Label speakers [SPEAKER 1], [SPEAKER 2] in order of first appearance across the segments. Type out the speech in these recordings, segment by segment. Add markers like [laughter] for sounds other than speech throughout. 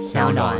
[SPEAKER 1] 小暖。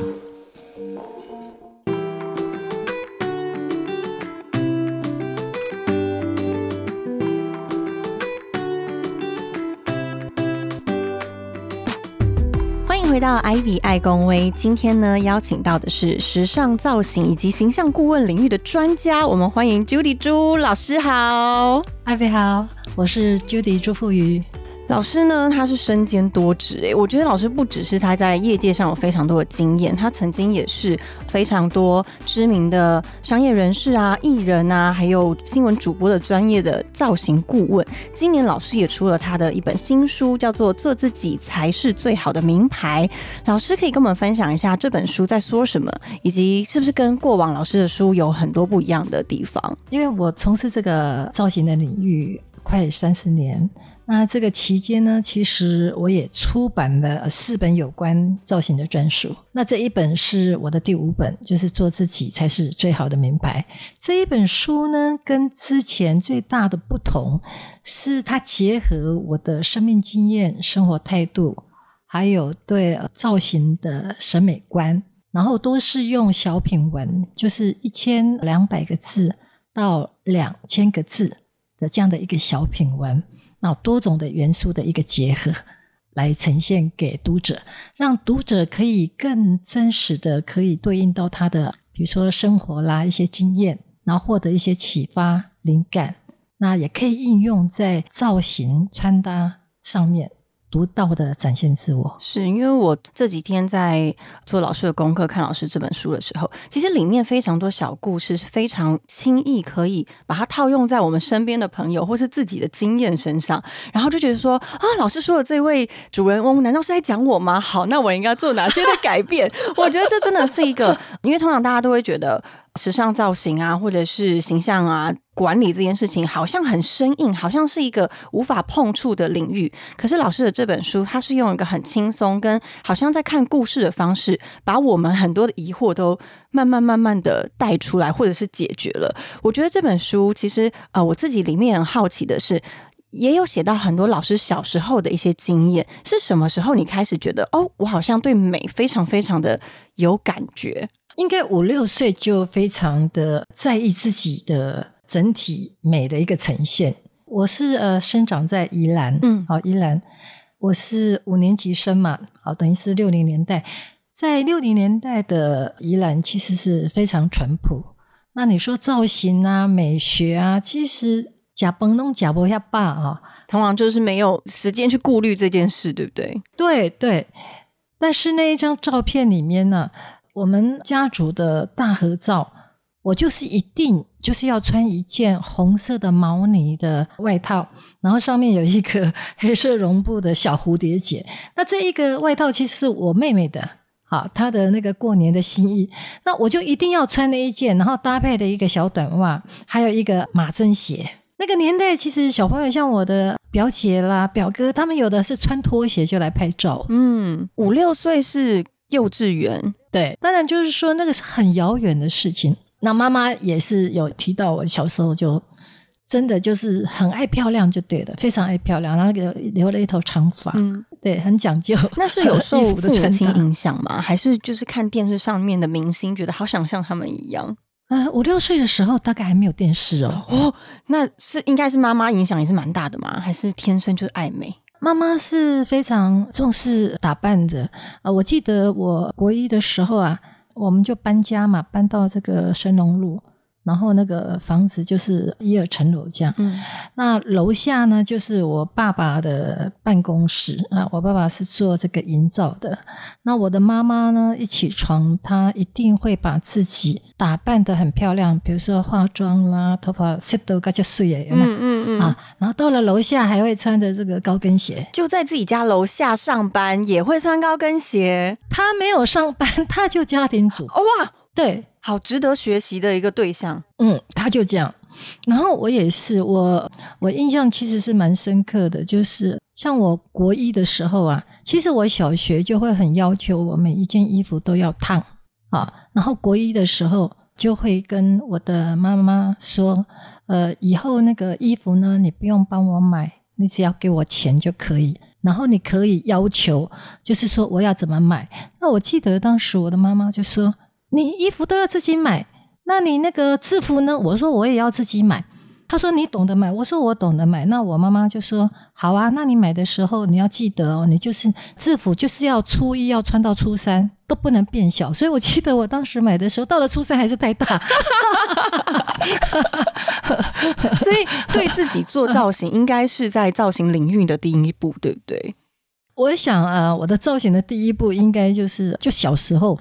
[SPEAKER 2] 欢迎回到 Ivy 爱公威，今天呢邀请到的是时尚造型以及形象顾问领域的专家，我们欢迎 Judy 朱老师好。
[SPEAKER 3] 艾比好，我是 Judy 朱富瑜。
[SPEAKER 2] 老师呢，他是身兼多职诶，我觉得老师不只是他在业界上有非常多的经验，他曾经也是非常多知名的商业人士啊、艺人啊，还有新闻主播的专业的造型顾问。今年老师也出了他的一本新书，叫做《做自己才是最好的名牌》。老师可以跟我们分享一下这本书在说什么，以及是不是跟过往老师的书有很多不一样的地方？
[SPEAKER 3] 因为我从事这个造型的领域快三十年，那这个期间呢，其实我也出版了四本有关造型的专书。那这一本是我的第五本，就是做自己才是最好的名牌。这一本书呢，跟之前最大的不同是它结合我的生命经验、生活态度，还有对造型的审美观，然后都是用小品文，就是一千两百个字到两千个字的这样的一个小品文，那多种的元素的一个结合，来呈现给读者，让读者可以更真实的可以对应到他的，比如说生活啦一些经验，然后获得一些启发灵感，那也可以应用在造型穿搭上面，独到的展现自我。
[SPEAKER 2] 是因为我这几天在做老师的功课，看老师这本书的时候，其实里面非常多小故事是非常轻易可以把它套用在我们身边的朋友或是自己的经验身上，然后就觉得说啊，老师说的这位主人翁难道是在讲我吗？好，那我应该做哪些的改变？[laughs] 我觉得这真的是一个，因为通常大家都会觉得时尚造型啊，或者是形象啊。管理这件事情好像很生硬，好像是一个无法碰触的领域。可是老师的这本书，它是用一个很轻松，跟好像在看故事的方式，把我们很多的疑惑都慢慢慢慢的带出来，或者是解决了。我觉得这本书其实，呃，我自己里面很好奇的是，也有写到很多老师小时候的一些经验。是什么时候你开始觉得，哦，我好像对美非常非常的有感觉？
[SPEAKER 3] 应该五六岁就非常的在意自己的。整体美的一个呈现。我是呃生长在宜兰，嗯，好宜兰，我是五年级生嘛，好等于是六零年代，在六零年代的宜兰其实是非常淳朴。那你说造型啊、美学啊，其实假崩弄假不下罢啊，
[SPEAKER 2] 通常就是没有时间去顾虑这件事，对不对？
[SPEAKER 3] 对对。但是那一张照片里面呢，我们家族的大合照。我就是一定就是要穿一件红色的毛呢的外套，然后上面有一个 [laughs] 黑色绒布的小蝴蝶结。那这一个外套其实是我妹妹的，好，她的那个过年的新衣。那我就一定要穿那一件，然后搭配的一个小短袜，还有一个马针鞋。那个年代其实小朋友像我的表姐啦、表哥，他们有的是穿拖鞋就来拍照。
[SPEAKER 2] 嗯，五六岁是幼稚园，
[SPEAKER 3] 对，当然就是说那个是很遥远的事情。那妈妈也是有提到，我小时候就真的就是很爱漂亮，就对了，非常爱漂亮，然后留留了一头长发，嗯，对，很讲究。[laughs]
[SPEAKER 2] 那是有受父母 [laughs] 亲影响吗？还是就是看电视上面的明星，觉得好想像他们一样？
[SPEAKER 3] 呃，五六岁的时候大概还没有电视哦。
[SPEAKER 2] 哦，那是应该是妈妈影响也是蛮大的嘛？还是天生就是爱美？
[SPEAKER 3] 妈妈是非常重视打扮的。啊，我记得我国一的时候啊。我们就搬家嘛，搬到这个神农路，然后那个房子就是一二层楼这样。嗯，那楼下呢，就是我爸爸的办公室啊。我爸爸是做这个营造的。那我的妈妈呢，一起床，她一定会把自己打扮的很漂亮，比如说化妆啦，头发洗都该就碎了，有没有？嗯嗯嗯。啊，然后到了楼下还会穿着这个高跟鞋，
[SPEAKER 2] 就在自己家楼下上班也会穿高跟鞋。
[SPEAKER 3] 她没有上班，[laughs] 她就家庭主。哇，对，
[SPEAKER 2] 好值得学习的一个对象。
[SPEAKER 3] 嗯，他就这样。然后我也是，我我印象其实是蛮深刻的，就是像我国一的时候啊，其实我小学就会很要求我每一件衣服都要烫啊。然后国一的时候就会跟我的妈妈说，呃，以后那个衣服呢，你不用帮我买，你只要给我钱就可以。然后你可以要求，就是说我要怎么买。那我记得当时我的妈妈就说：“你衣服都要自己买，那你那个制服呢？”我说：“我也要自己买。”他说：“你懂得买。”我说：“我懂得买。”那我妈妈就说：“好啊，那你买的时候你要记得哦，你就是制服就是要初一要穿到初三都不能变小。”所以我记得我当时买的时候，到了初三还是太大。[laughs]
[SPEAKER 2] 所以对自己做造型，[laughs] 应该是在造型领域的第一步，对不对？
[SPEAKER 3] 我想啊，我的造型的第一步应该就是就小时候，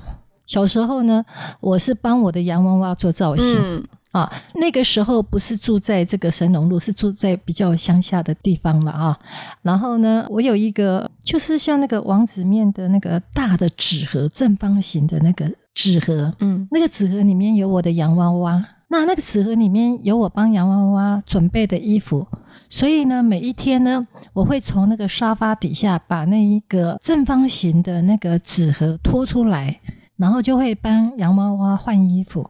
[SPEAKER 3] 小时候呢，我是帮我的洋娃娃做造型。
[SPEAKER 2] 嗯，
[SPEAKER 3] 啊，那个时候不是住在这个神农路，是住在比较乡下的地方了啊。然后呢，我有一个就是像那个王子面的那个大的纸盒，正方形的那个纸盒，
[SPEAKER 2] 嗯，
[SPEAKER 3] 那个纸盒里面有我的洋娃娃，那那个纸盒里面有我帮洋娃娃准备的衣服。所以呢，每一天呢，我会从那个沙发底下把那一个正方形的那个纸盒拖出来，然后就会帮洋娃娃换衣服。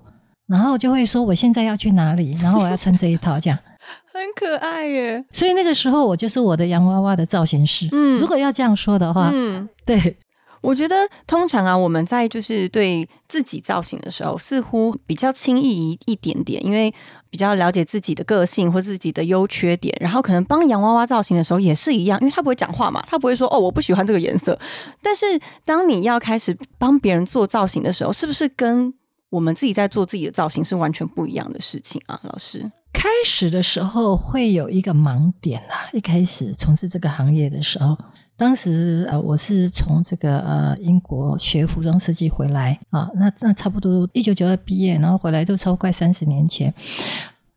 [SPEAKER 3] 然后就会说我现在要去哪里，然后我要穿这一套这样。[laughs]
[SPEAKER 2] 很可爱耶。
[SPEAKER 3] 所以那个时候我就是我的洋娃娃的造型师。
[SPEAKER 2] 嗯
[SPEAKER 3] 如果要这样说的话，
[SPEAKER 2] 嗯，[laughs]
[SPEAKER 3] 对，
[SPEAKER 2] 我觉得通常啊，我们在就是对自己造型的时候，似乎比较轻易一一点点，因为比较了解自己的个性或自己的优缺点，然后可能帮洋娃娃造型的时候也是一样，因为他不会讲话嘛，他不会说哦我不喜欢这个颜色。但是当你要开始帮别人做造型的时候，是不是跟我们自己在做自己的造型是完全不一样的事情啊？老师，
[SPEAKER 3] 开始的时候会有一个盲点啊。一开始从事这个行业的时候，当时呃我是从这个呃英国学服装设计回来啊，那那差不多一九九二毕业，然后回来都超快三十年前。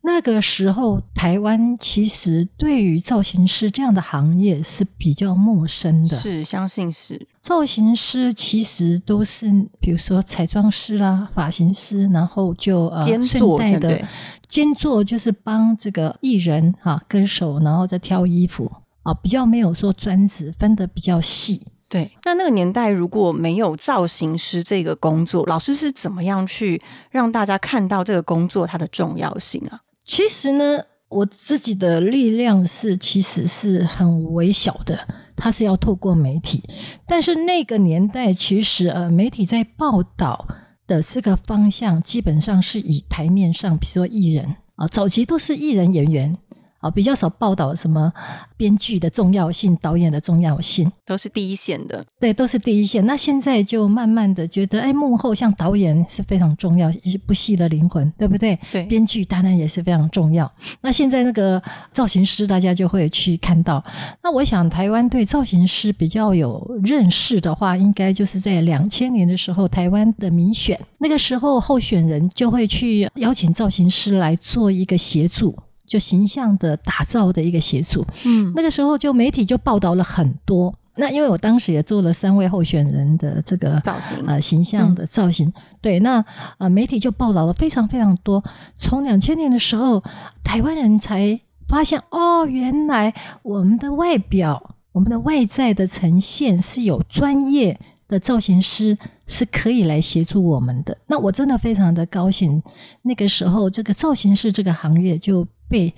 [SPEAKER 3] 那个时候，台湾其实对于造型师这样的行业是比较陌生的。
[SPEAKER 2] 是相信是，
[SPEAKER 3] 造型师其实都是，比如说彩妆师啦、发型师，然后就呃
[SPEAKER 2] 兼
[SPEAKER 3] 顺
[SPEAKER 2] 做
[SPEAKER 3] 带的
[SPEAKER 2] 对？
[SPEAKER 3] 兼做就是帮这个艺人哈、歌手，然后再挑衣服啊，比较没有说专职分得比较细。
[SPEAKER 2] 对，那那个年代如果没有造型师这个工作，老师是怎么样去让大家看到这个工作它的重要性啊？
[SPEAKER 3] 其实呢，我自己的力量是其实是很微小的，它是要透过媒体。但是那个年代，其实呃，媒体在报道的这个方向，基本上是以台面上，比如说艺人啊，早期都是艺人演员啊，比较少报道什么编剧的重要性、导演的重要性。
[SPEAKER 2] 都是第一线的，
[SPEAKER 3] 对，都是第一线。那现在就慢慢的觉得，哎，幕后像导演是非常重要，一部戏的灵魂，对不对？
[SPEAKER 2] 对
[SPEAKER 3] 编剧当然也是非常重要。那现在那个造型师，大家就会去看到。那我想，台湾对造型师比较有认识的话，应该就是在两千年的时候，台湾的民选，那个时候候选人就会去邀请造型师来做一个协助。就形象的打造的一个协助，
[SPEAKER 2] 嗯，
[SPEAKER 3] 那个时候就媒体就报道了很多。那因为我当时也做了三位候选人的这个
[SPEAKER 2] 造型
[SPEAKER 3] 呃形象的造型，对，那呃媒体就报道了非常非常多。从两千年的时候，台湾人才发现哦，原来我们的外表、我们的外在的呈现是有专业的造型师是可以来协助我们的。那我真的非常的高兴，那个时候这个造型师这个行业就被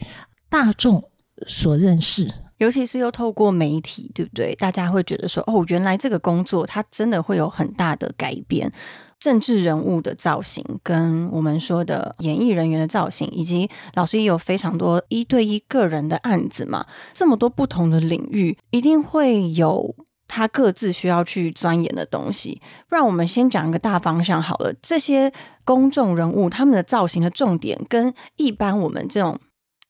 [SPEAKER 3] 大众所认识。
[SPEAKER 2] 尤其是又透过媒体，对不对？大家会觉得说，哦，原来这个工作它真的会有很大的改变。政治人物的造型，跟我们说的演艺人员的造型，以及老师也有非常多一对一个人的案子嘛，这么多不同的领域，一定会有他各自需要去钻研的东西。不然，我们先讲一个大方向好了。这些公众人物他们的造型的重点，跟一般我们这种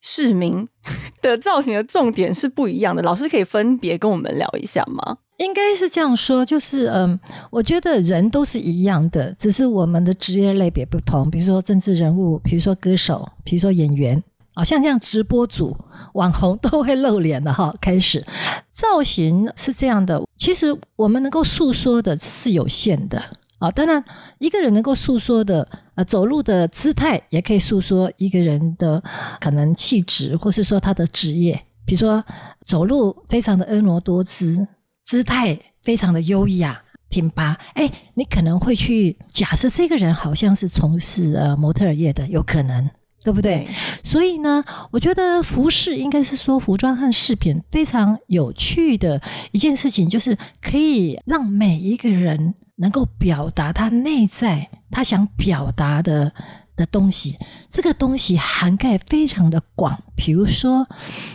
[SPEAKER 2] 市民 [laughs] 的造型的重点是不一样的。老师可以分别跟我们聊一下吗？
[SPEAKER 3] 应该是这样说，就是嗯，我觉得人都是一样的，只是我们的职业类别不同。比如说政治人物，比如说歌手，比如说演员，啊，像这样直播组、网红都会露脸的哈。开始造型是这样的，其实我们能够诉说的是有限的啊。当然，一个人能够诉说的，呃，走路的姿态也可以诉说一个人的可能气质，或是说他的职业。比如说走路非常的婀娜多姿。姿态非常的优雅挺拔，哎，你可能会去假设这个人好像是从事呃模特儿业的，有可能对不对？所以呢，我觉得服饰应该是说服装和饰品非常有趣的一件事情，就是可以让每一个人能够表达他内在他想表达的的东西。这个东西涵盖非常的广，比如说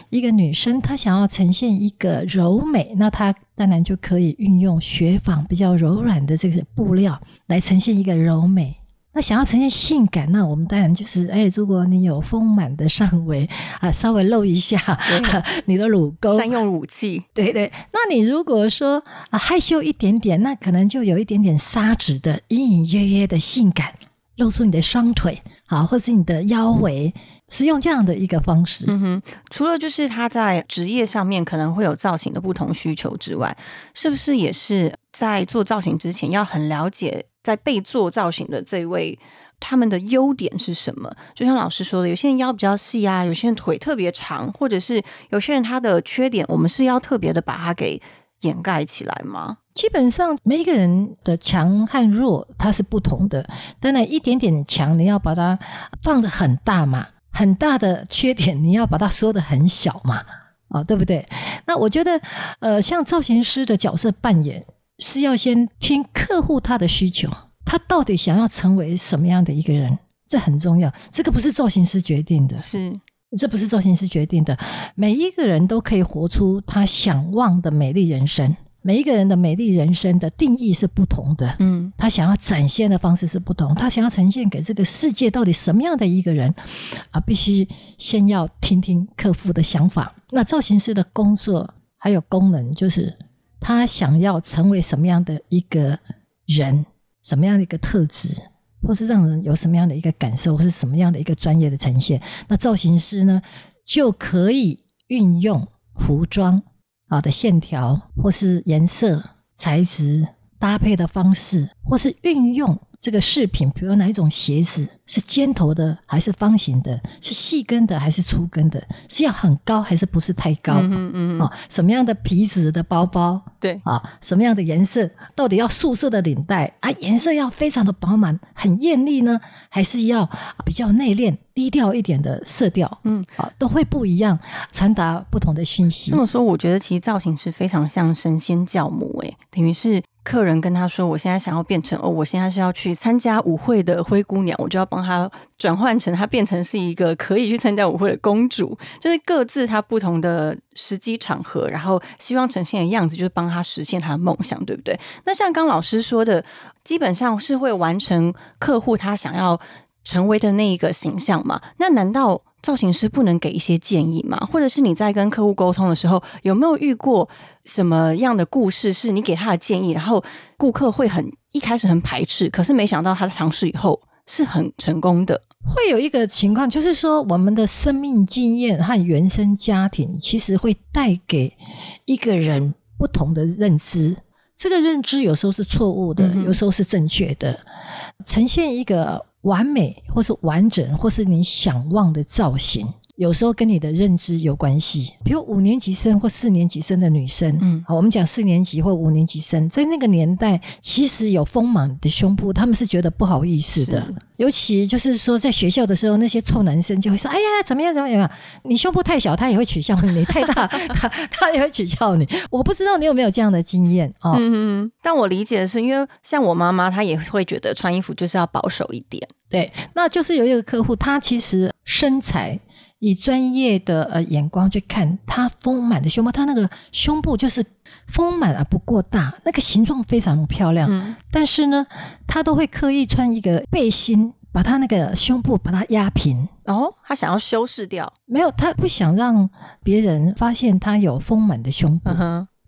[SPEAKER 3] 一个女生她想要呈现一个柔美，那她当然就可以运用雪纺比较柔软的这个布料来呈现一个柔美。那想要呈现性感，那我们当然就是，哎，如果你有丰满的上围啊，稍微露一下你的乳沟，
[SPEAKER 2] 善用武器，
[SPEAKER 3] 对对。那你如果说啊害羞一点点，那可能就有一点点沙质的隐隐约约的性感，露出你的双腿，好，或是你的腰围，是用这样的一个方式。
[SPEAKER 2] 嗯哼，除了就是他在职业上面可能会有造型的不同需求之外，是不是也是在做造型之前要很了解？在被做造型的这位，他们的优点是什么？就像老师说的，有些人腰比较细啊，有些人腿特别长，或者是有些人他的缺点，我们是要特别的把它给掩盖起来吗？
[SPEAKER 3] 基本上每一个人的强和弱，它是不同的。当然，一点点强，你要把它放的很大嘛；很大的缺点，你要把它说的很小嘛。啊，对不对？那我觉得，呃，像造型师的角色扮演。是要先听客户他的需求，他到底想要成为什么样的一个人，这很重要。这个不是造型师决定的，
[SPEAKER 2] 是
[SPEAKER 3] 这不是造型师决定的。每一个人都可以活出他想望的美丽人生。每一个人的美丽人生的定义是不同的，嗯，他想要展现的方式是不同，他想要呈现给这个世界到底什么样的一个人啊？必须先要听听客户的想法。那造型师的工作还有功能就是。他想要成为什么样的一个人，什么样的一个特质，或是让人有什么样的一个感受，或是什么样的一个专业的呈现，那造型师呢就可以运用服装好的线条，或是颜色、材质搭配的方式，或是运用。这个饰品，比如哪一种鞋子是尖头的还是方形的？是细跟的还是粗跟的？是要很高还是不是太高？嗯嗯啊，什么样的皮质的包包？
[SPEAKER 2] 对
[SPEAKER 3] 啊，什么样的颜色？到底要素色的领带啊？颜色要非常的饱满、很艳丽呢，还是要比较内敛、低调一点的色调？嗯，啊，都会不一样，传达不同的讯息。
[SPEAKER 2] 这么说，我觉得其实造型是非常像神仙教母，哎，等于是。客人跟他说：“我现在想要变成哦，我现在是要去参加舞会的灰姑娘，我就要帮他转换成他变成是一个可以去参加舞会的公主，就是各自他不同的时机场合，然后希望呈现的样子，就是帮他实现他的梦想，对不对？那像刚老师说的，基本上是会完成客户他想要成为的那一个形象嘛？那难道？”造型师不能给一些建议吗？或者是你在跟客户沟通的时候，有没有遇过什么样的故事？是你给他的建议，然后顾客会很一开始很排斥，可是没想到他尝试以后是很成功的。
[SPEAKER 3] 会有一个情况，就是说我们的生命经验和原生家庭，其实会带给一个人不同的认知。这个认知有时候是错误的，有时候是正确的，呈现一个。完美，或是完整，或是你想望的造型，有时候跟你的认知有关系。比如五年级生或四年级生的女生，嗯，好，我们讲四年级或五年级生，在那个年代，其实有丰满的胸部，他们是觉得不好意思的。尤其就是说，在学校的时候，那些臭男生就会说：“哎呀，怎么样，怎么样？你胸部太小，他也会取笑你；你太大，[laughs] 他他也会取笑你。”我不知道你有没有这样的经验啊？
[SPEAKER 2] 嗯，但我理解的是，因为像我妈妈，她也会觉得穿衣服就是要保守一点。
[SPEAKER 3] 对，那就是有一个客户，他其实身材以专业的呃眼光去看，他丰满的胸部，他那个胸部就是丰满而不过大，那个形状非常漂亮。嗯，但是呢，他都会刻意穿一个背心，把他那个胸部把它压平。
[SPEAKER 2] 哦，他想要修饰掉？
[SPEAKER 3] 没有，他不想让别人发现他有丰满的胸部。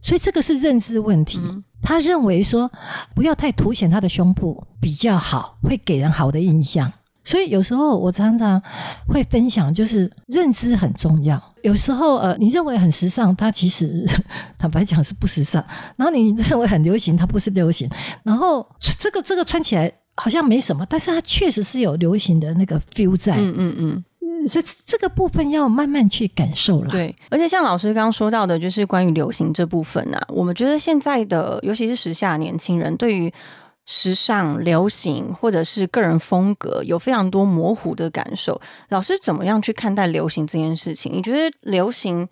[SPEAKER 3] 所以这个是认知问题。他认为说不要太凸显他的胸部比较好，会给人好的印象。所以有时候我常常会分享，就是认知很重要。有时候呃，你认为很时尚，它其实 [laughs] 坦白讲是不时尚；然后你认为很流行，它不是流行。然后这个这个穿起来好像没什么，但是它确实是有流行的那个 feel 在。嗯嗯嗯。所以这个部分要慢慢去感受了。
[SPEAKER 2] 对，而且像老师刚刚说到的，就是关于流行这部分啊，我们觉得现在的，尤其是时下年轻人，对于时尚、流行或者是个人风格有非常多模糊的感受。老师怎么样去看待流行这件事情？你觉得流行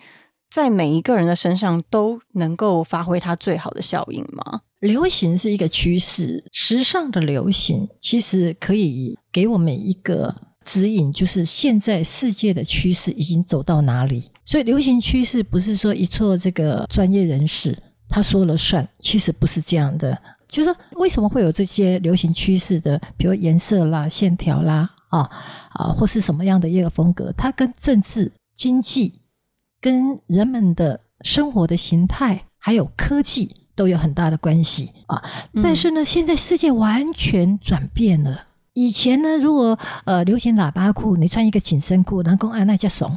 [SPEAKER 2] 在每一个人的身上都能够发挥它最好的效应吗？
[SPEAKER 3] 流行是一个趋势，时尚的流行其实可以给我们一个指引，就是现在世界的趋势已经走到哪里。所以，流行趋势不是说一撮这个专业人士他说了算，其实不是这样的。就是说，为什么会有这些流行趋势的，比如颜色啦、线条啦，啊啊，或是什么样的一个风格？它跟政治、经济、跟人们的生活的形态，还有科技。都有很大的关系啊，但是呢，现在世界完全转变了。以前呢，如果呃流行喇叭裤，你穿一个紧身裤，能够啊那叫怂；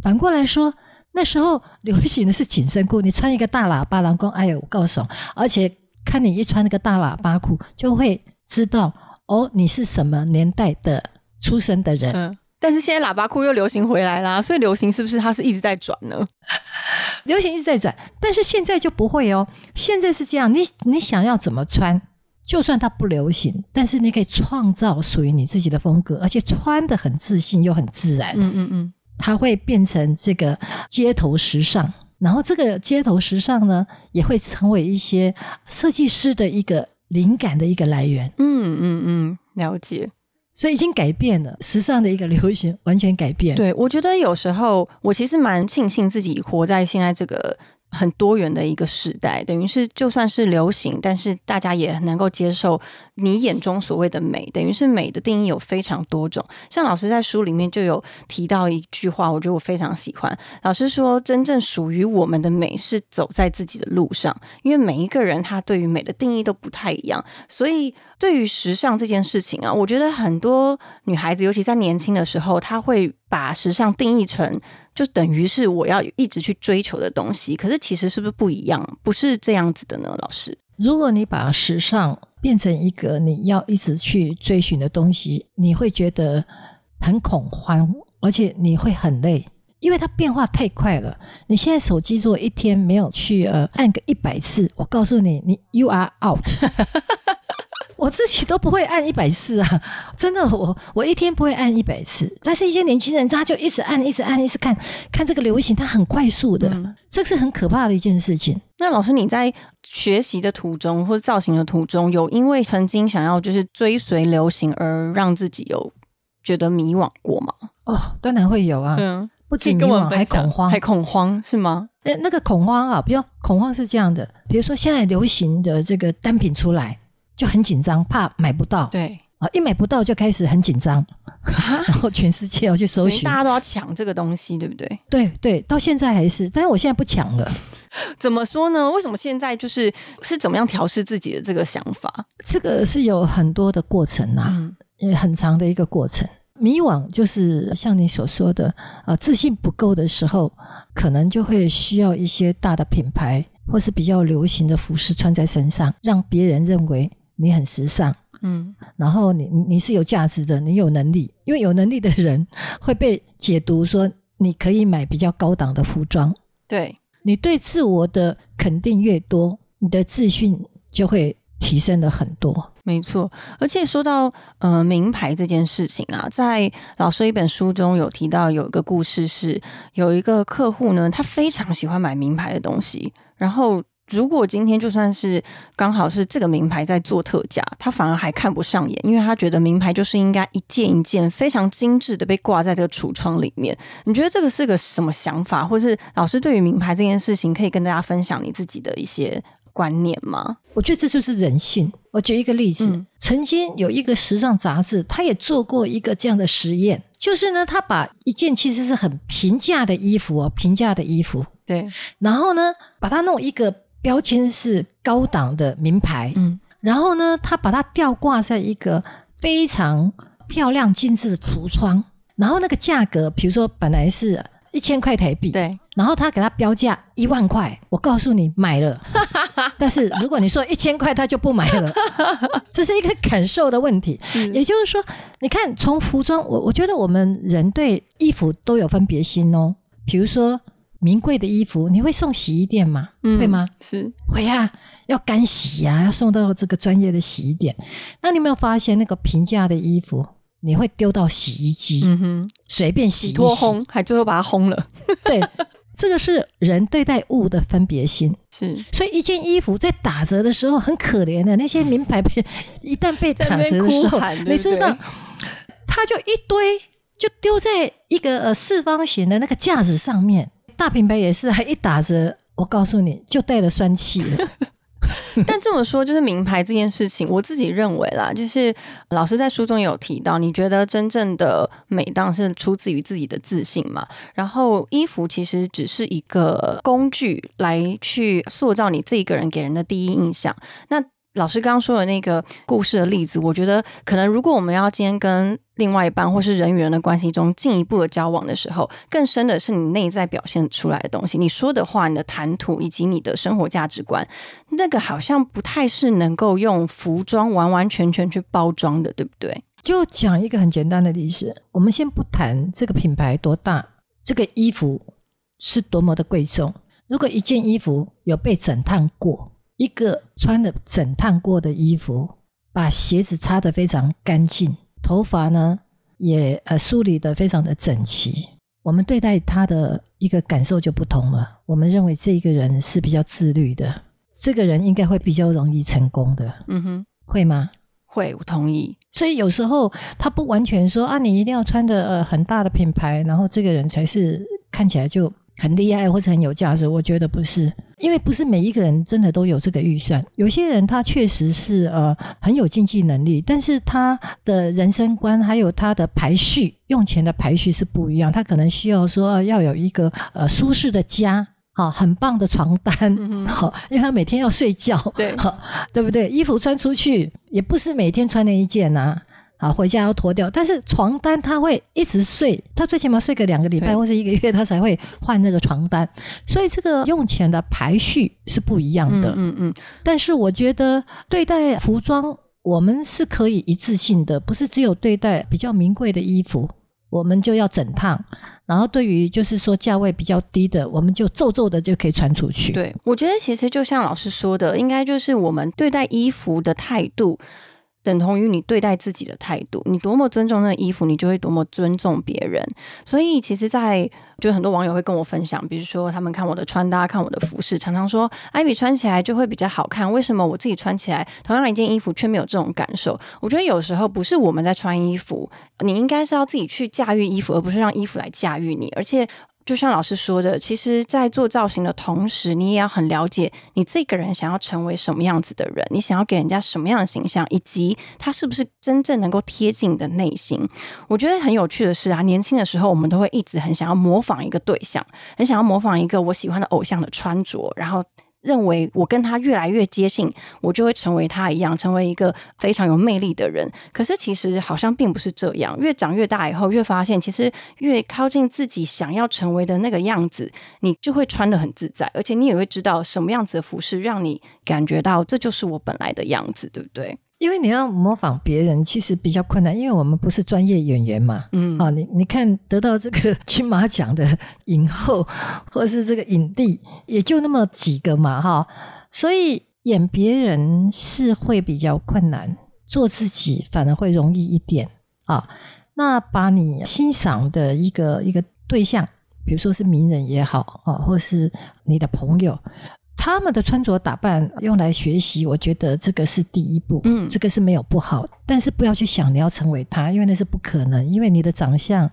[SPEAKER 3] 反过来说，那时候流行的是紧身裤，你穿一个大喇叭，能够哎呦告怂。而且看你一穿那个大喇叭裤，就会知道哦，你是什么年代的出生的人。
[SPEAKER 2] 嗯但是现在喇叭裤又流行回来啦，所以流行是不是它是一直在转呢？[laughs]
[SPEAKER 3] 流行一直在转，但是现在就不会哦。现在是这样，你你想要怎么穿，就算它不流行，但是你可以创造属于你自己的风格，而且穿的很自信又很自然。嗯嗯嗯，它会变成这个街头时尚，然后这个街头时尚呢，也会成为一些设计师的一个灵感的一个来源。
[SPEAKER 2] 嗯嗯嗯，了解。
[SPEAKER 3] 所以已经改变了，时尚的一个流行完全改变。
[SPEAKER 2] 对我觉得有时候我其实蛮庆幸自己活在现在这个。很多元的一个时代，等于是就算是流行，但是大家也能够接受你眼中所谓的美。等于是美的定义有非常多种。像老师在书里面就有提到一句话，我觉得我非常喜欢。老师说，真正属于我们的美是走在自己的路上，因为每一个人他对于美的定义都不太一样。所以对于时尚这件事情啊，我觉得很多女孩子，尤其在年轻的时候，她会把时尚定义成。就等于是我要一直去追求的东西，可是其实是不是不一样？不是这样子的呢，老师。
[SPEAKER 3] 如果你把时尚变成一个你要一直去追寻的东西，你会觉得很恐慌，而且你会很累，因为它变化太快了。你现在手机如果一天没有去呃按个一百次，我告诉你，你 you are out。[laughs] 我自己都不会按一百次啊，真的，我我一天不会按一百次。但是一些年轻人，他就一直按，一直按，一直看，看这个流行，他很快速的，这是很可怕的一件事情。
[SPEAKER 2] 那老师，你在学习的途中或者造型的途中，有因为曾经想要就是追随流行而让自己有觉得迷惘过吗？
[SPEAKER 3] 哦，当然会有啊，嗯，不仅迷惘，还恐慌，
[SPEAKER 2] 还恐慌是吗？
[SPEAKER 3] 哎，那个恐慌啊，比如恐慌是这样的，比如说现在流行的这个单品出来。就很紧张，怕买不到。
[SPEAKER 2] 对
[SPEAKER 3] 啊，一买不到就开始很紧张，[laughs] 然后全世界要去搜寻，
[SPEAKER 2] 大家都要抢这个东西，对不对？
[SPEAKER 3] 对对，到现在还是，但是我现在不抢了。[laughs]
[SPEAKER 2] 怎么说呢？为什么现在就是是怎么样调试自己的这个想法？
[SPEAKER 3] 这个是有很多的过程啊，也很长的一个过程。迷惘就是像你所说的，呃，自信不够的时候，可能就会需要一些大的品牌或是比较流行的服饰穿在身上，让别人认为。你很时尚，嗯，然后你你是有价值的，你有能力，因为有能力的人会被解读说你可以买比较高档的服装。
[SPEAKER 2] 对
[SPEAKER 3] 你对自我的肯定越多，你的自信就会提升了很多。
[SPEAKER 2] 没错，而且说到呃名牌这件事情啊，在老师一本书中有提到有一个故事，是有一个客户呢，他非常喜欢买名牌的东西，然后。如果今天就算是刚好是这个名牌在做特价，他反而还看不上眼，因为他觉得名牌就是应该一件一件非常精致的被挂在这个橱窗里面。你觉得这个是个什么想法，或是老师对于名牌这件事情，可以跟大家分享你自己的一些观念吗？
[SPEAKER 3] 我觉得这就是人性。我举一个例子，曾经有一个时尚杂志，他也做过一个这样的实验，就是呢，他把一件其实是很平价的衣服哦，平价的衣服，
[SPEAKER 2] 对，
[SPEAKER 3] 然后呢，把它弄一个。标签是高档的名牌，嗯，然后呢，他把它吊挂在一个非常漂亮精致的橱窗，然后那个价格，比如说本来是一千块台币，
[SPEAKER 2] 对，
[SPEAKER 3] 然后他给他标价一万块，我告诉你买了，[laughs] 但是如果你说一千块，他就不买了，[laughs] 这是一个感受的问题，也就是说，你看从服装，我我觉得我们人对衣服都有分别心哦，比如说。名贵的衣服，你会送洗衣店吗？会吗？
[SPEAKER 2] 是
[SPEAKER 3] 会啊。要干洗呀、要送到这个专业的洗衣店。那你有没有发现，那个平价的衣服，你会丢到洗衣机，
[SPEAKER 2] 嗯哼，
[SPEAKER 3] 随便洗
[SPEAKER 2] 洗
[SPEAKER 3] 一洗？
[SPEAKER 2] 脱烘，还最后把它烘了，
[SPEAKER 3] 对，这个是人对待物的分别心。
[SPEAKER 2] 是
[SPEAKER 3] 所以一件衣服在打折的时候很可怜的，那些名牌被一旦被打折的时候你知道
[SPEAKER 2] 对，
[SPEAKER 3] 它就一堆就丢在一个呃四方形的那个架子上面。大品牌也是，还一打折，我告诉你就带了酸气了。[laughs]
[SPEAKER 2] 但这么说，就是名牌这件事情，我自己认为啦，就是老师在书中有提到，你觉得真正的美当是出自于自己的自信嘛？然后衣服其实只是一个工具，来去塑造你这一个人给人的第一印象。那老师刚刚说的那个故事的例子，我觉得可能如果我们要今天跟另外一半或是人与人的关系中进一步的交往的时候，更深的是你内在表现出来的东西，你说的话、你的谈吐以及你的生活价值观，那个好像不太是能够用服装完完全全去包装的，对不对？
[SPEAKER 3] 就讲一个很简单的例子，我们先不谈这个品牌多大，这个衣服是多么的贵重。如果一件衣服有被整烫过，一个穿的整烫过的衣服，把鞋子擦得非常干净，头发呢也呃梳理得非常的整齐，我们对待他的一个感受就不同了。我们认为这一个人是比较自律的，这个人应该会比较容易成功的，
[SPEAKER 2] 嗯哼，
[SPEAKER 3] 会吗？
[SPEAKER 2] 会，我同意。
[SPEAKER 3] 所以有时候他不完全说啊，你一定要穿的呃很大的品牌，然后这个人才是看起来就很厉害或者很有价值。我觉得不是，因为不是每一个人真的都有这个预算。有些人他确实是呃很有经济能力，但是他的人生观还有他的排序用钱的排序是不一样。他可能需要说、呃要有一个呃舒适的家。好，很棒的床单，好，因为他每天要睡觉，
[SPEAKER 2] 对
[SPEAKER 3] 好，对不对？衣服穿出去也不是每天穿那一件呐、好，回家要脱掉。但是床单他会一直睡，他最起码睡个两个礼拜或是一个月，他才会换那个床单。所以这个用钱的排序是不一样的。
[SPEAKER 2] 嗯嗯嗯，
[SPEAKER 3] 但是我觉得对待服装，我们是可以一致性的，不是只有对待比较名贵的衣服，我们就要整烫。然后对于就是说价位比较低的，我们就皱皱的就可以穿出去。
[SPEAKER 2] 对，我觉得其实就像老师说的，应该就是我们对待衣服的态度。等同于你对待自己的态度，你多么尊重那衣服，你就会多么尊重别人。所以，其实在，就很多网友会跟我分享，比如说他们看我的穿搭、看我的服饰，常常说艾比穿起来就会比较好看，为什么我自己穿起来同样一件衣服却没有这种感受？我觉得有时候不是我们在穿衣服，你应该是要自己去驾驭衣服，而不是让衣服来驾驭你。而且，就像老师说的，其实，在做造型的同时，你也要很了解你这个人想要成为什么样子的人，你想要给人家什么样的形象，以及他是不是真正能够贴近你的内心。我觉得很有趣的是啊，年轻的时候我们都会一直很想要模仿一个对象，很想要模仿一个我喜欢的偶像的穿着，然后。认为我跟他越来越接近，我就会成为他一样，成为一个非常有魅力的人。可是其实好像并不是这样，越长越大以后，越发现其实越靠近自己想要成为的那个样子，你就会穿的很自在，而且你也会知道什么样子的服饰让你感觉到这就是我本来的样子，对不对？
[SPEAKER 3] 因为你要模仿别人，其实比较困难，因为我们不是专业演员嘛。
[SPEAKER 2] 嗯
[SPEAKER 3] 啊，你你看得到这个金马奖的影后或是这个影帝，也就那么几个嘛，哈，所以演别人是会比较困难，做自己反而会容易一点啊。那把你欣赏的一个一个对象，比如说是名人也好啊，或是你的朋友。他们的穿着打扮用来学习，我觉得这个是第一步，
[SPEAKER 2] 嗯
[SPEAKER 3] 这个是没有不好，但是不要去想你要成为他，因为那是不可能，因为你的长相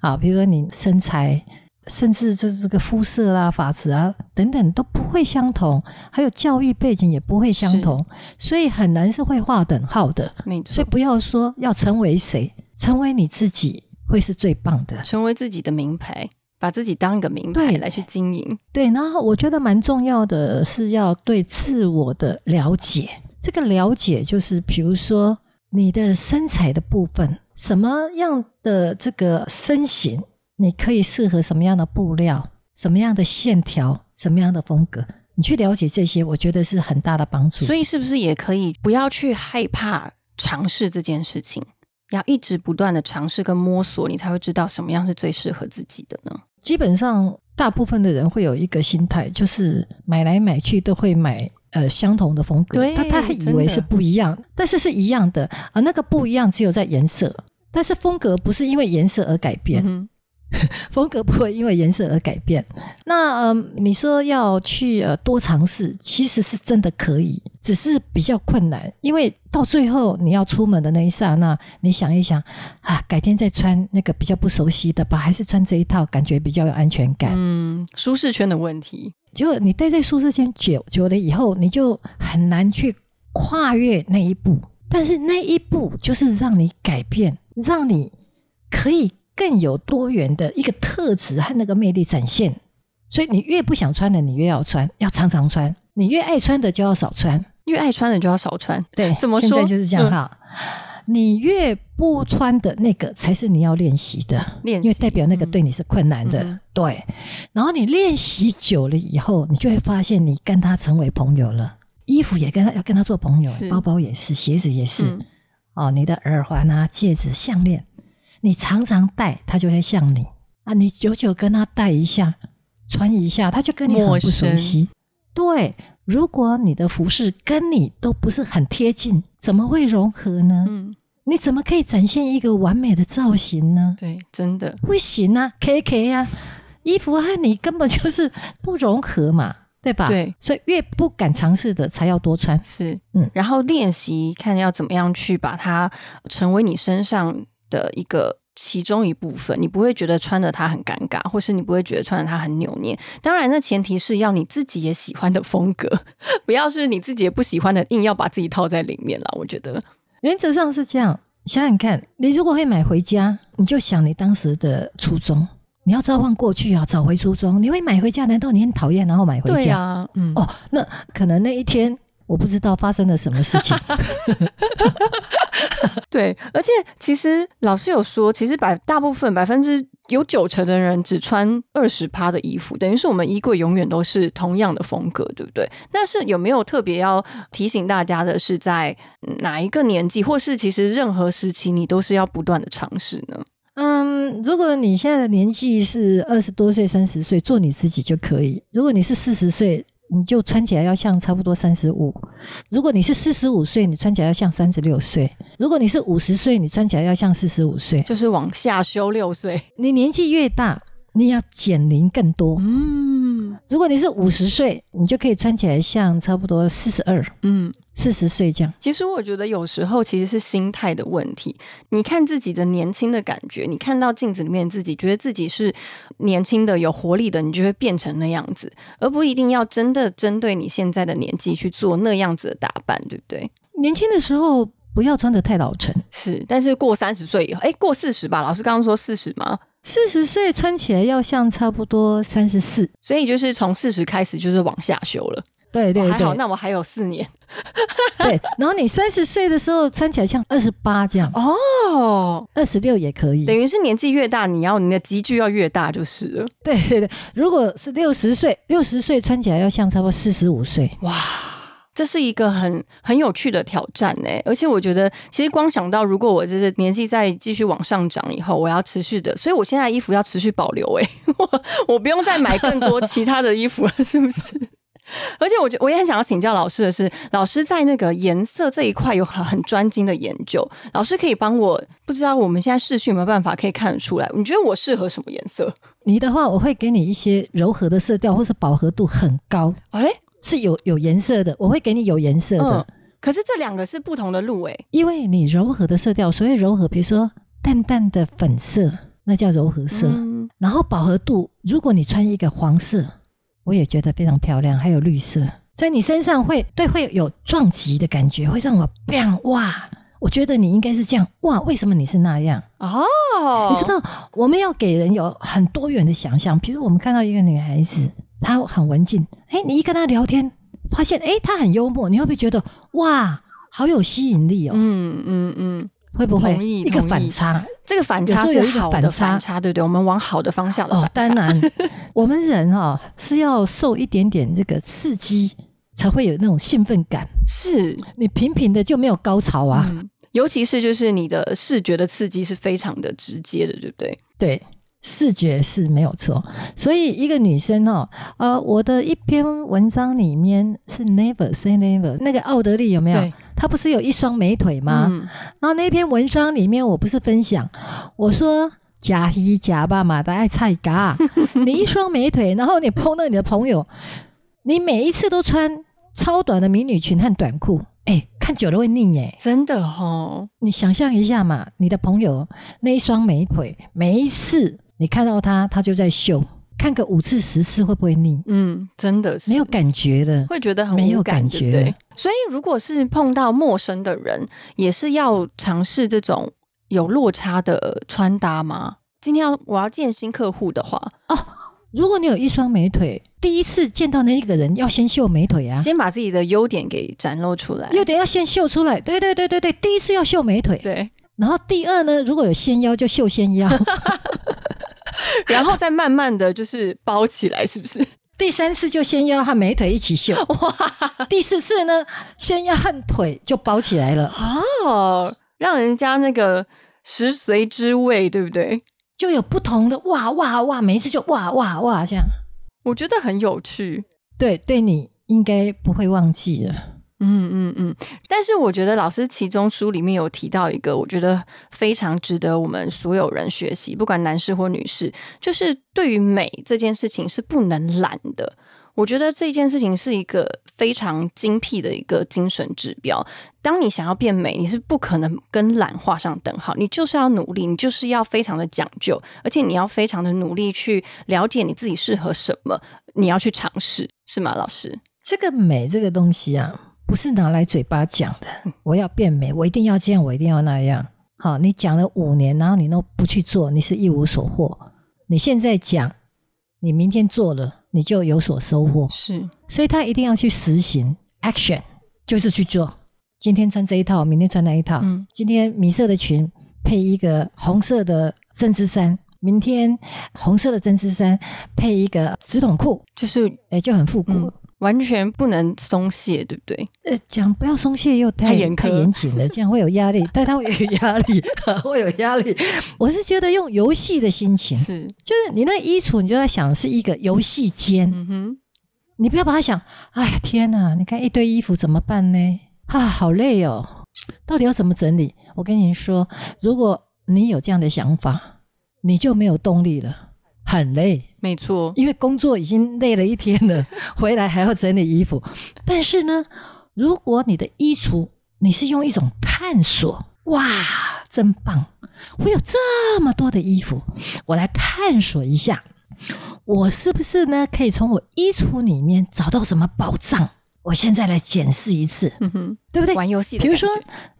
[SPEAKER 3] 啊，比如说你身材，甚至这这个肤色啦、发质啊等等都不会相同，还有教育背景也不会相同，所以很难是会划等号的。
[SPEAKER 2] 没错
[SPEAKER 3] 所以，不要说要成为谁，成为你自己会是最棒的。
[SPEAKER 2] 成为自己的名牌，把自己当一个名牌来去经营。
[SPEAKER 3] 对，然后我觉得蛮重要的是要对自我的了解。这个了解就是，比如说你的身材的部分，什么样的这个身形，你可以适合什么样的布料、什么样的线条、什么样的风格，你去了解这些，我觉得是很大的帮助。
[SPEAKER 2] 所以是不是也可以不要去害怕尝试这件事情，要一直不断的尝试跟摸索，你才会知道什么样是最适合自己的呢？
[SPEAKER 3] 基本上大部分的人会有一个心态，就是买来买去都会买呃相同的风格，他他还以为是不一样，但是是一样的，而那个不一样只有在颜色，但是风格不是因为颜色而改变，
[SPEAKER 2] 嗯 [laughs]
[SPEAKER 3] 风格不会因为颜色而改变。那呃，你说要去呃多尝试，其实是真的可以，只是比较困难，因为到最后你要出门的那一刹那，你想一想啊，改天再穿那个比较不熟悉的吧，还是穿这一套，感觉比较有安全感。
[SPEAKER 2] 嗯，舒适圈的问题，
[SPEAKER 3] 就你待在舒适圈久久了以后，你就很难去跨越那一步。但是那一步就是让你改变，让你可以更有多元的一个特质和那个魅力展现。所以你越不想穿的，你越要穿，要常常穿；你越爱穿的，就要少穿。
[SPEAKER 2] 越爱穿的就要少穿。
[SPEAKER 3] 对，
[SPEAKER 2] 怎么说
[SPEAKER 3] 现在就是这样哈。你越不穿的那个才是你要练习的，
[SPEAKER 2] 练习
[SPEAKER 3] 因为代表那个对你是困难的，
[SPEAKER 2] 嗯
[SPEAKER 3] 对。然后你练习久了以后，你就会发现你跟他成为朋友了。衣服也跟他要跟他做朋友，包包也是，鞋子也是。
[SPEAKER 2] 嗯
[SPEAKER 3] 哦，你的耳环啊、戒指、项链，你常常戴，他就会像你啊。你久久跟他戴一下、穿一下，他就跟你很不熟悉。对，如果你的服饰跟你都不是很贴近，怎么会融合呢？
[SPEAKER 2] 嗯，
[SPEAKER 3] 你怎么可以展现一个完美的造型呢？
[SPEAKER 2] 对，真的，
[SPEAKER 3] 不行啊，K K 啊，衣服和你根本就是不融合嘛，对吧？
[SPEAKER 2] 对，
[SPEAKER 3] 所以越不敢尝试的才要多穿。
[SPEAKER 2] 是，
[SPEAKER 3] 嗯
[SPEAKER 2] 然后练习看要怎么样去把它成为你身上的一个其中一部分，你不会觉得穿着它很尴尬，或是你不会觉得穿着它很扭捏。当然，那前提是要你自己也喜欢的风格，[laughs] 不要是你自己也不喜欢的，硬要把自己套在里面啦。我觉得，
[SPEAKER 3] 原则上是这样，想想看，你如果会买回家，你就想你当时的初衷，你要召唤过去啊，找回初衷。你会买回家，难道你很讨厌然后买回家？
[SPEAKER 2] 对啊，嗯，
[SPEAKER 3] 哦，那可能那一天我不知道发生了什么事情。[laughs]
[SPEAKER 2] 对，而且其实老师有说，其实百大部分百分之有九成的人只穿二十趴的衣服，等于是我们衣柜永远都是同样的风格，对不对？但是有没有特别要提醒大家的是，在嗯哪一个年纪，或是其实任何时期，你都是要不断的尝试呢？
[SPEAKER 3] 嗯，如果你现在的年纪是二十多岁、三十岁，做你自己就可以；如果你是四十岁，你就穿起来要像差不多三十五；如果你是四十五岁，你穿起来要像三十六岁；如果你是五十岁，你穿起来要像四十五岁。
[SPEAKER 2] 就是往下修六岁。
[SPEAKER 3] 你年纪越大，你要减龄更多。
[SPEAKER 2] 嗯
[SPEAKER 3] 如果你是五十岁，你就可以穿起来像差不多四十二、
[SPEAKER 2] 嗯，
[SPEAKER 3] 四十岁这样。
[SPEAKER 2] 其实我觉得有时候其实是心态的问题。你看自己的年轻的感觉，你看到镜子里面自己，觉得自己是年轻的、有活力的，你就会变成那样子，而不一定要真的针对你现在的年纪去做那样子的打扮，对不对？
[SPEAKER 3] 年轻的时候不要穿的太老成，
[SPEAKER 2] 是，但是过三十岁以后，哎，过四十吧，老师刚刚说四十吗？
[SPEAKER 3] 四十岁穿起来要像差不多三十四。
[SPEAKER 2] 所以就是从四十开始就是往下修了。
[SPEAKER 3] 对对对，
[SPEAKER 2] 哦还好，那我还有四年 [laughs]
[SPEAKER 3] 对。然后你三十岁的时候穿起来像二十八这样，
[SPEAKER 2] 哦。
[SPEAKER 3] 二十六也可以。
[SPEAKER 2] 等于是年纪越大，你要你的集距要越大就是了。
[SPEAKER 3] 对对对，如果是六十岁，六十岁穿起来要像差不多四十五岁。
[SPEAKER 2] 哇，这是一个很很有趣的挑战呢。而且我觉得，其实光想到如果我就是年纪再继续往上涨以后，我要持续的，所以我现在衣服要持续保留。哎，我我不用再买更多其他的衣服了，是不是？而且我觉我也很想要请教老师的是，老师在那个颜色这一块有很很专精的研究，老师可以帮我，不知道我们现在视讯有没有办法可以看得出来？你觉得我适合什么颜色？
[SPEAKER 3] 你的话，我会给你一些柔和的色调，或是饱和度很高，
[SPEAKER 2] 哎，
[SPEAKER 3] 是有有颜色的。我会给你有颜色的，
[SPEAKER 2] 嗯，可是这两个是不同的路哎。
[SPEAKER 3] 因为你柔和的色调，所谓柔和，比如说淡淡的粉色，那叫柔和色。
[SPEAKER 2] 嗯
[SPEAKER 3] 然后饱和度，如果你穿一个黄色，我也觉得非常漂亮，还有绿色，在你身上会对会有撞击的感觉，会让我 bang 哇！我觉得你应该是这样哇，为什么你是那样？
[SPEAKER 2] 哦，
[SPEAKER 3] 你知道，我们要给人有很多元的想象。比如我们看到一个女孩子，她很文静，哎，你一跟他聊天，发现哎他很幽默，你会不会觉得哇，好有吸引力哦？
[SPEAKER 2] 嗯嗯嗯，
[SPEAKER 3] 会不会一个反差？
[SPEAKER 2] 这个反差是
[SPEAKER 3] 有时候有一个
[SPEAKER 2] 好的
[SPEAKER 3] 反差
[SPEAKER 2] 反差，对对，我们往好的方向的
[SPEAKER 3] 哦，当然，[laughs] 我们人哈、是要受一点点这个刺激，才会有那种兴奋感。
[SPEAKER 2] 是
[SPEAKER 3] 你平平的就没有高潮啊。
[SPEAKER 2] 嗯，尤其是就是你的视觉的刺激是非常的直接的，对不对？
[SPEAKER 3] 对，视觉是没有错。所以一个女生哦，呃，我的一篇文章里面是 never say never，那个奥德利有没有？她不是有一双美腿吗？然后那篇文章里面我不是分享，我说假一假爸妈的爱菜嘎，[laughs] 你一双美腿，然后你碰到你的朋友，你每一次都穿超短的迷你裙和短裤。哎，看久了会腻哎，
[SPEAKER 2] 真的哈！
[SPEAKER 3] 你想象一下嘛，你的朋友那一双美腿，每一次你看到他，他就在秀，看个五次十次会不会腻？
[SPEAKER 2] 嗯，真的是
[SPEAKER 3] 没有感觉的，
[SPEAKER 2] 会觉得很
[SPEAKER 3] 没有感觉对。
[SPEAKER 2] 所以，如果是碰到陌生的人，也是要尝试这种有落差的穿搭吗？今天要我要见新客户的话，
[SPEAKER 3] 哦。如果你有一双美腿，第一次见到那一个人要先秀美腿啊，
[SPEAKER 2] 先把自己的优点给展露出来，
[SPEAKER 3] 优点要先秀出来。对对对对对，第一次要秀美腿，
[SPEAKER 2] 对。
[SPEAKER 3] 然后第二呢，如果有纤腰就秀纤腰，[laughs] [laughs]
[SPEAKER 2] 然后再慢慢的就是包起来，是不是？
[SPEAKER 3] 第三次就先要和美腿一起秀，哇！第四次呢，先要和腿就包起来了，
[SPEAKER 2] 哦，让人家那个食髓知味，对不对？
[SPEAKER 3] 就有不同的哇哇哇，每一次就哇哇哇这样，
[SPEAKER 2] 我觉得很有趣。
[SPEAKER 3] 对，对你应该不会忘记了。
[SPEAKER 2] 嗯嗯嗯。但是我觉得老师其中书里面有提到一个，我觉得非常值得我们所有人学习，不管男士或女士，就是对于美这件事情是不能懒的。我觉得这件事情是一个非常精辟的一个精神指标。当你想要变美，你是不可能跟懒画上等号，你就是要努力，你就是要非常的讲究，而且你要非常的努力去了解你自己适合什么，你要去尝试，是吗？老师，
[SPEAKER 3] 这个美这个东西啊，不是拿来嘴巴讲的。我要变美，我一定要这样，我一定要那样。好，你讲了五年，然后你都不去做，你是一无所获。你现在讲，你明天做了。你就有所收获，
[SPEAKER 2] 是，
[SPEAKER 3] 所以他一定要去实行 action，就是去做。今天穿这一套，明天穿那一套。嗯，今天米色的裙配一个红色的针织衫，明天红色的针织衫配一个直筒裤，
[SPEAKER 2] 就是
[SPEAKER 3] 哎就很复古。
[SPEAKER 2] 完全不能松懈，对不对？
[SPEAKER 3] 呃，讲不要松懈又太严太严谨了，这样会有压力，[laughs] 但他会有压力，[laughs] 会有压力。我是觉得用游戏的心情，
[SPEAKER 2] 是
[SPEAKER 3] 就是你那衣橱，你就在想是一个游戏间，嗯哼，你不要把它想，哎呀天哪，你看一堆衣服怎么办呢？啊，好累哦，到底要怎么整理？我跟你说，如果你有这样的想法，你就没有动力了。很累，
[SPEAKER 2] 没错，
[SPEAKER 3] 因为工作已经累了一天了，[laughs] 回来还要整理衣服。但是呢，如果你的衣橱你是用一种探索，哇，真棒！我有这么多的衣服，我来探索一下，我是不是呢可以从我衣橱里面找到什么宝藏？我现在来检视一次，嗯对不对？
[SPEAKER 2] 玩游戏，
[SPEAKER 3] 比如说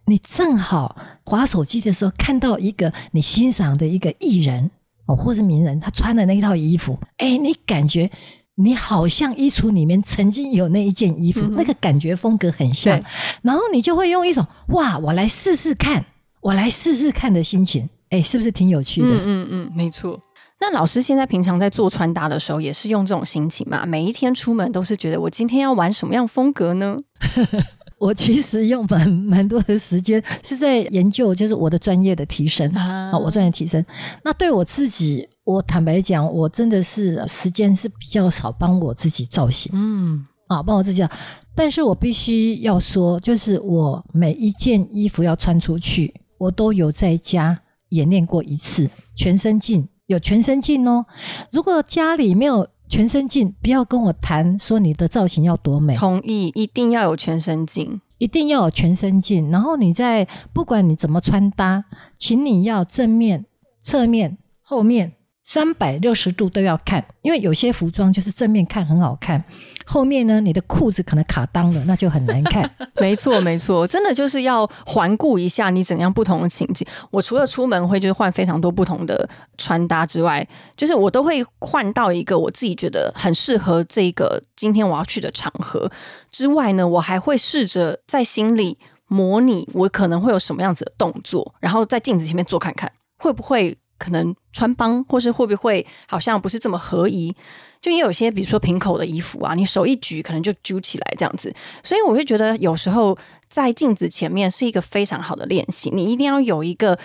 [SPEAKER 3] 你正好划手机的时候看到一个你欣赏的一个艺人。或是名人他穿的那一套衣服，哎，你感觉你好像衣橱里面曾经有那一件衣服，那个感觉风格很像，然后你就会用一种哇，我来试试看，我来试试看的心情，哎，是不是挺有趣的？嗯
[SPEAKER 2] 嗯嗯，没错。那老师现在平常在做穿搭的时候，也是用这种心情嘛？每一天出门都是觉得我今天要玩什么样风格呢？[laughs]
[SPEAKER 3] 我其实用蛮 [laughs] 蛮多的时间是在研究，就是我的专业的提升啊，我专业提升。那对我自己，我坦白讲，我真的是时间是比较少帮我自己造型，嗯，啊，帮我自己。但是我必须要说，就是我每一件衣服要穿出去，我都有在家演练过一次全身镜，有全身镜哦。如果家里没有。全身镜，不要跟我谈说你的造型要多美。
[SPEAKER 2] 同意，一定要有全身镜，
[SPEAKER 3] 一定要有全身镜。然后你在不管你怎么穿搭，请你要正面、侧面、后面。三百六十度都要看，因为有些服装就是正面看很好看，后面呢，你的裤子可能卡裆了，那就很难看。[laughs]
[SPEAKER 2] 没错，没错，真的就是要环顾一下你怎样不同的情景。我除了出门会就是换非常多不同的穿搭之外，就是我都会换到一个我自己觉得很适合这个今天我要去的场合之外呢，我还会试着在心里模拟我可能会有什么样子的动作，然后在镜子前面做看看会不会。可能穿帮，或是会不会好像不是这么合宜？就因为有些，比如说平口的衣服啊，你手一举，可能就揪起来这样子。所以我会觉得，有时候在镜子前面是一个非常好的练习。你一定要有一个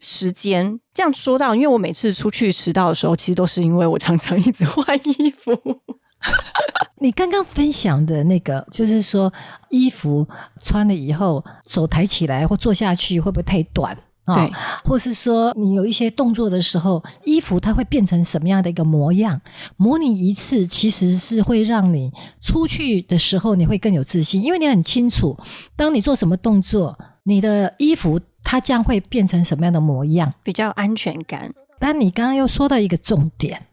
[SPEAKER 2] 时间。这样说到，因为我每次出去迟到的时候，其实都是因为我常常一直换衣服。[laughs]
[SPEAKER 3] 你刚刚分享的那个，就是说衣服穿了以后，手抬起来或坐下去会不会太短？
[SPEAKER 2] 对，
[SPEAKER 3] 或是说你有一些动作的时候，衣服它会变成什么样的一个模样？模拟一次，其实是会让你出去的时候你会更有自信，因为你很清楚，当你做什么动作，你的衣服它将会变成什么样的模样，
[SPEAKER 2] 比较安全感。
[SPEAKER 3] 但你刚刚又说到一个重点。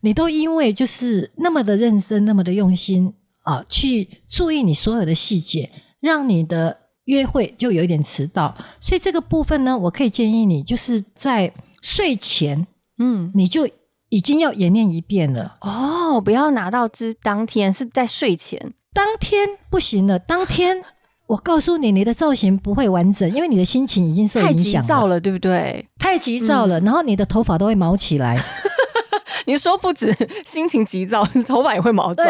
[SPEAKER 3] 你都因为就是那么的认真，那么的用心啊，去注意你所有的细节，让你的约会就有一点迟到。所以这个部分呢，我可以建议你，就是在睡前，嗯，你就已经要演练一遍了。
[SPEAKER 2] 哦，不要拿到之当天，是在睡前，
[SPEAKER 3] 当天不行了。当天我告诉你，你的造型不会完整，因为你的心情已经受影响
[SPEAKER 2] 了，对不对？
[SPEAKER 3] 太急躁了，然后你的头发都会毛起来。
[SPEAKER 2] 你说不止 [laughs] 心情急躁，头发也会毛躁。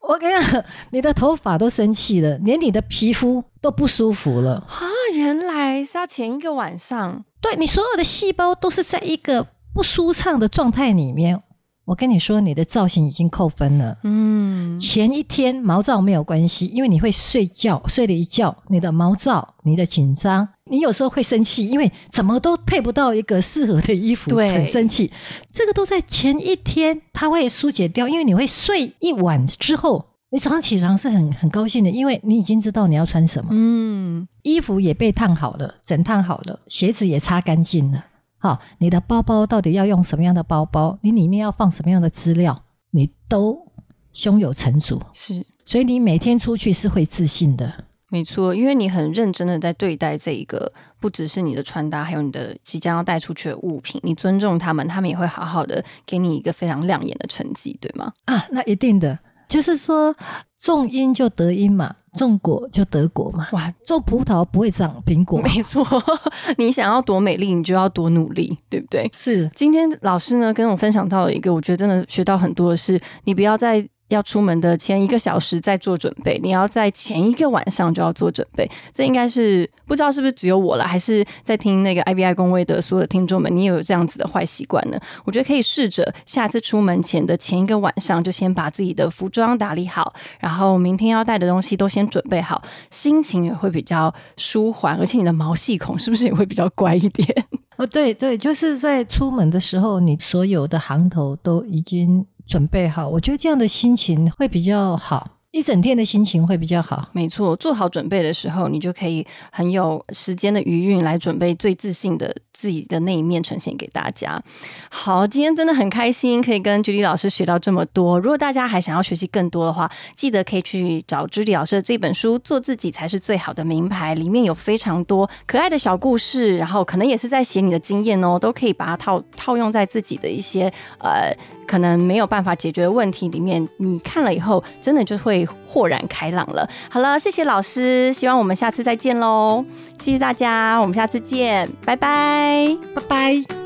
[SPEAKER 3] 我跟你讲，你的头发都生气了，连你的皮肤都不舒服了。啊，
[SPEAKER 2] 原来是要前一个晚上。
[SPEAKER 3] 对你所有的细胞都是在一个不舒畅的状态里面。我跟你说，你的造型已经扣分了。嗯，前一天毛躁没有关系，因为你会睡觉，睡了一觉，你的毛躁，你的紧张，你有时候会生气，因为怎么都配不到一个适合的衣服，
[SPEAKER 2] 对，
[SPEAKER 3] 很生气。这个都在前一天，它会疏解掉，因为你会睡一晚之后，你早上起床是很很高兴的，因为你已经知道你要穿什么。嗯，衣服也被烫好了，整烫好了，鞋子也擦干净了。好，你的包包到底要用什么样的包包？你里面要放什么样的资料？你都胸有成竹，
[SPEAKER 2] 是，
[SPEAKER 3] 所以你每天出去是会自信的。
[SPEAKER 2] 没错，因为你很认真的在对待这一个，不只是你的穿搭，还有你的即将要带出去的物品，你尊重他们，他们也会好好的给你一个非常亮眼的成绩，对吗？
[SPEAKER 3] 啊，那一定的。就是说，种因就得因嘛，种果就得果嘛。哇，种葡萄不会长苹果。
[SPEAKER 2] 没错，[laughs] 你想要多美丽，你就要多努力，对不对？
[SPEAKER 3] 是。
[SPEAKER 2] 今天老师呢跟我分享到了一个，我觉得真的学到很多的是，你不要再。要出门的前一个小时再做准备，你要在前一个晚上就要做准备。这应该是不知道是不是只有我了，还是在听那个 I V I 公位的所有听众们，你也有这样子的坏习惯呢？我觉得可以试着下次出门前的前一个晚上，就先把自己的服装打理好，然后明天要带的东西都先准备好，心情也会比较舒缓，而且你的毛细孔是不是也会比较乖一点？[laughs]
[SPEAKER 3] 哦，对对，就是在出门的时候，你所有的行头都已经。准备好，我觉得这样的心情会比较好，一整天的心情会比较好。
[SPEAKER 2] 没错，做好准备的时候，你就可以很有时间的余韵来准备最自信的。自己的那一面呈现给大家。好，今天真的很开心，可以跟居里老师学到这么多。如果大家还想要学习更多的话，记得可以去找居里老师的这本书《做自己才是最好的名牌》，里面有非常多可爱的小故事，然后可能也是在写你的经验哦，都可以把它套套用在自己的一些呃可能没有办法解决的问题里面。你看了以后，真的就会豁然开朗了。好了，谢谢老师，希望我们下次再见喽！谢谢大家，我们下次见，拜拜
[SPEAKER 3] 拜。拜。